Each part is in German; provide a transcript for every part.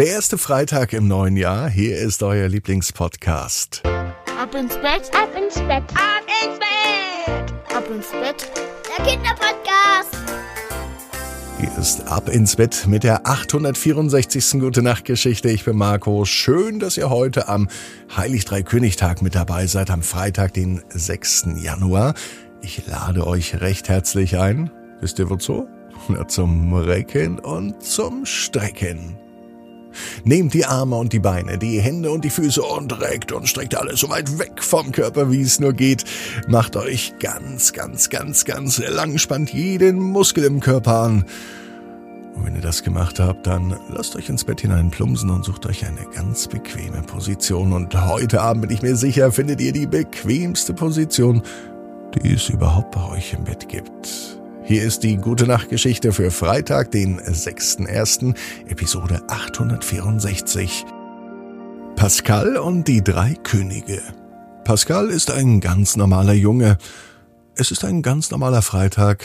Der erste Freitag im neuen Jahr. Hier ist euer Lieblingspodcast. Ab ins Bett, Ab ins Bett. Ab ins Bett. ab ins Bett. Der Kinderpodcast. Hier ist Ab ins Bett mit der 864. Gute Nacht Geschichte. Ich bin Marco. Schön, dass ihr heute am Heilig Drei Königtag mit dabei seid, am Freitag, den 6. Januar. Ich lade euch recht herzlich ein. Wisst ihr wozu? Na, zum Recken und zum Strecken. Nehmt die Arme und die Beine, die Hände und die Füße und reckt und streckt alles so weit weg vom Körper, wie es nur geht. Macht euch ganz, ganz, ganz, ganz lang, spannt jeden Muskel im Körper an. Und wenn ihr das gemacht habt, dann lasst euch ins Bett hinein plumpsen und sucht euch eine ganz bequeme Position. Und heute Abend bin ich mir sicher, findet ihr die bequemste Position, die es überhaupt bei euch im Bett gibt. Hier ist die Gute Nacht Geschichte für Freitag, den 6.1., Episode 864. Pascal und die drei Könige. Pascal ist ein ganz normaler Junge. Es ist ein ganz normaler Freitag.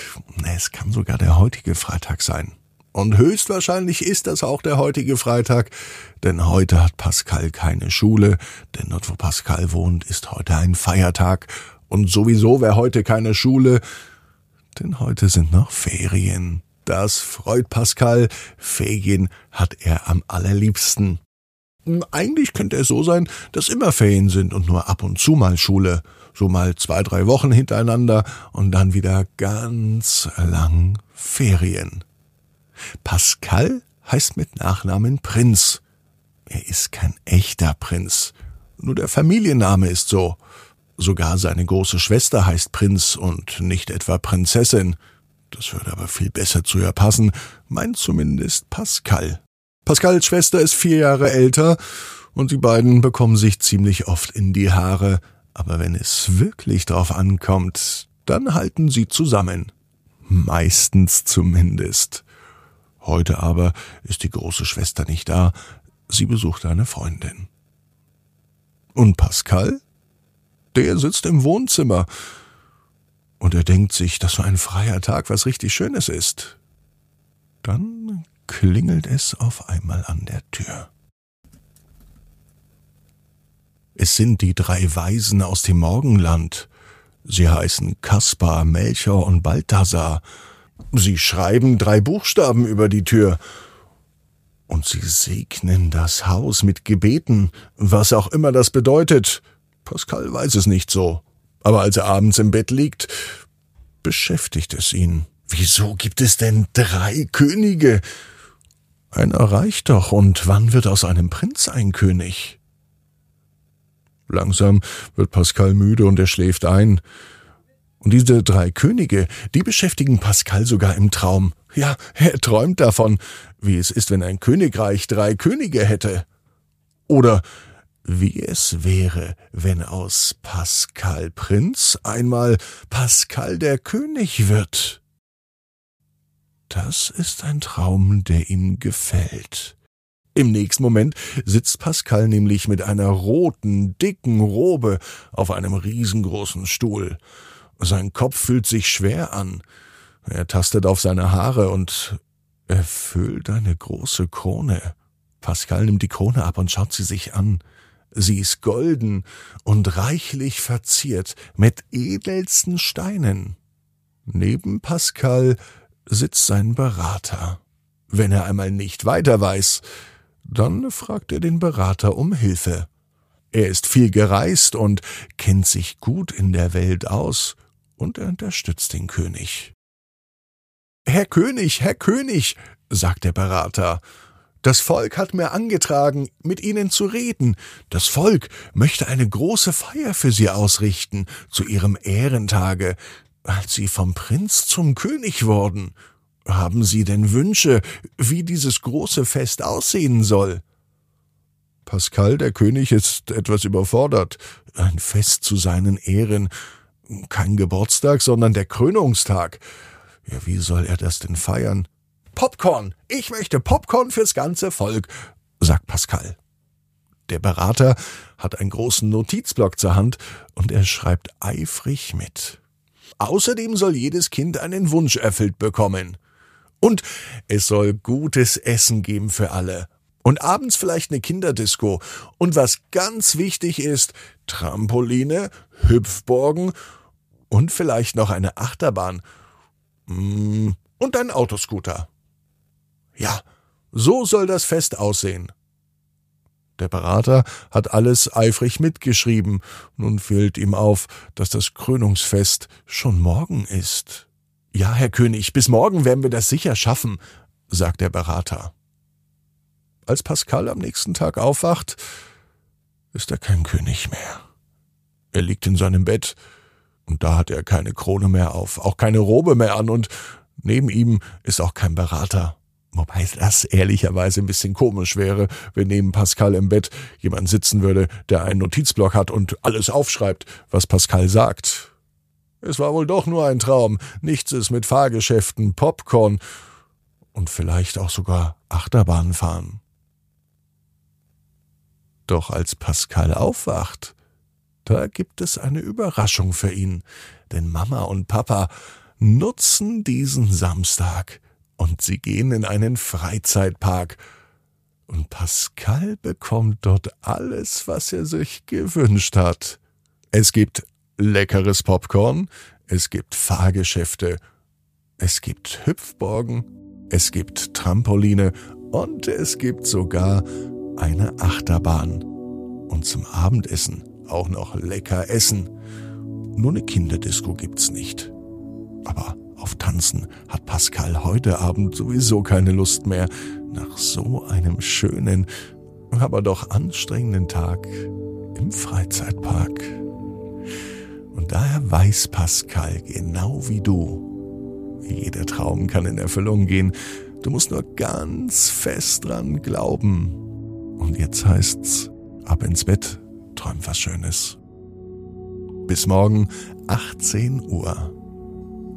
Es kann sogar der heutige Freitag sein. Und höchstwahrscheinlich ist das auch der heutige Freitag, denn heute hat Pascal keine Schule, denn dort, wo Pascal wohnt, ist heute ein Feiertag. Und sowieso wäre heute keine Schule, denn heute sind noch Ferien. Das freut Pascal. Ferien hat er am allerliebsten. Eigentlich könnte es so sein, dass immer Ferien sind und nur ab und zu mal Schule. So mal zwei, drei Wochen hintereinander und dann wieder ganz lang Ferien. Pascal heißt mit Nachnamen Prinz. Er ist kein echter Prinz. Nur der Familienname ist so. Sogar seine große Schwester heißt Prinz und nicht etwa Prinzessin. Das würde aber viel besser zu ihr passen, meint zumindest Pascal. Pascals Schwester ist vier Jahre älter und die beiden bekommen sich ziemlich oft in die Haare, aber wenn es wirklich drauf ankommt, dann halten sie zusammen. Meistens zumindest. Heute aber ist die große Schwester nicht da, sie besucht eine Freundin. Und Pascal? Der sitzt im Wohnzimmer und er denkt sich, dass so ein freier Tag was richtig Schönes ist. Dann klingelt es auf einmal an der Tür. Es sind die drei Weisen aus dem Morgenland. Sie heißen Kaspar, Melcher und Balthasar. Sie schreiben drei Buchstaben über die Tür. Und sie segnen das Haus mit Gebeten, was auch immer das bedeutet. Pascal weiß es nicht so. Aber als er abends im Bett liegt, beschäftigt es ihn. Wieso gibt es denn drei Könige? Einer reicht doch, und wann wird aus einem Prinz ein König? Langsam wird Pascal müde und er schläft ein. Und diese drei Könige, die beschäftigen Pascal sogar im Traum. Ja, er träumt davon, wie es ist, wenn ein Königreich drei Könige hätte. Oder wie es wäre, wenn aus Pascal Prinz einmal Pascal der König wird. Das ist ein Traum, der ihm gefällt. Im nächsten Moment sitzt Pascal nämlich mit einer roten, dicken Robe auf einem riesengroßen Stuhl. Sein Kopf fühlt sich schwer an. Er tastet auf seine Haare und erfüllt eine große Krone. Pascal nimmt die Krone ab und schaut sie sich an. Sie ist golden und reichlich verziert mit edelsten Steinen. Neben Pascal sitzt sein Berater. Wenn er einmal nicht weiter weiß, dann fragt er den Berater um Hilfe. Er ist viel gereist und kennt sich gut in der Welt aus, und er unterstützt den König. Herr König, Herr König, sagt der Berater, das Volk hat mir angetragen, mit Ihnen zu reden. Das Volk möchte eine große Feier für Sie ausrichten, zu Ihrem Ehrentage, als Sie vom Prinz zum König wurden. Haben Sie denn Wünsche, wie dieses große Fest aussehen soll? Pascal, der König, ist etwas überfordert. Ein Fest zu seinen Ehren. Kein Geburtstag, sondern der Krönungstag. Ja, wie soll er das denn feiern? Popcorn. Ich möchte Popcorn fürs ganze Volk, sagt Pascal. Der Berater hat einen großen Notizblock zur Hand und er schreibt eifrig mit. Außerdem soll jedes Kind einen Wunsch erfüllt bekommen. Und es soll gutes Essen geben für alle. Und abends vielleicht eine Kinderdisco. Und was ganz wichtig ist, Trampoline, Hüpfborgen und vielleicht noch eine Achterbahn. Mm, und ein Autoscooter. Ja, so soll das Fest aussehen. Der Berater hat alles eifrig mitgeschrieben. Nun fällt ihm auf, dass das Krönungsfest schon morgen ist. Ja, Herr König, bis morgen werden wir das sicher schaffen, sagt der Berater. Als Pascal am nächsten Tag aufwacht, ist er kein König mehr. Er liegt in seinem Bett, und da hat er keine Krone mehr auf, auch keine Robe mehr an, und neben ihm ist auch kein Berater. Wobei das ehrlicherweise ein bisschen komisch wäre, wenn neben Pascal im Bett jemand sitzen würde, der einen Notizblock hat und alles aufschreibt, was Pascal sagt. Es war wohl doch nur ein Traum. Nichts ist mit Fahrgeschäften, Popcorn und vielleicht auch sogar Achterbahn fahren. Doch als Pascal aufwacht, da gibt es eine Überraschung für ihn, denn Mama und Papa nutzen diesen Samstag und sie gehen in einen Freizeitpark. Und Pascal bekommt dort alles, was er sich gewünscht hat. Es gibt leckeres Popcorn, es gibt Fahrgeschäfte, es gibt Hüpfborgen, es gibt Trampoline und es gibt sogar eine Achterbahn. Und zum Abendessen auch noch lecker essen. Nur eine Kinderdisco gibt's nicht. Aber auf Tanzen hat Pascal heute Abend sowieso keine Lust mehr. Nach so einem schönen, aber doch anstrengenden Tag im Freizeitpark. Und daher weiß Pascal genau wie du, jeder Traum kann in Erfüllung gehen. Du musst nur ganz fest dran glauben. Und jetzt heißt's, ab ins Bett, träum was Schönes. Bis morgen, 18 Uhr.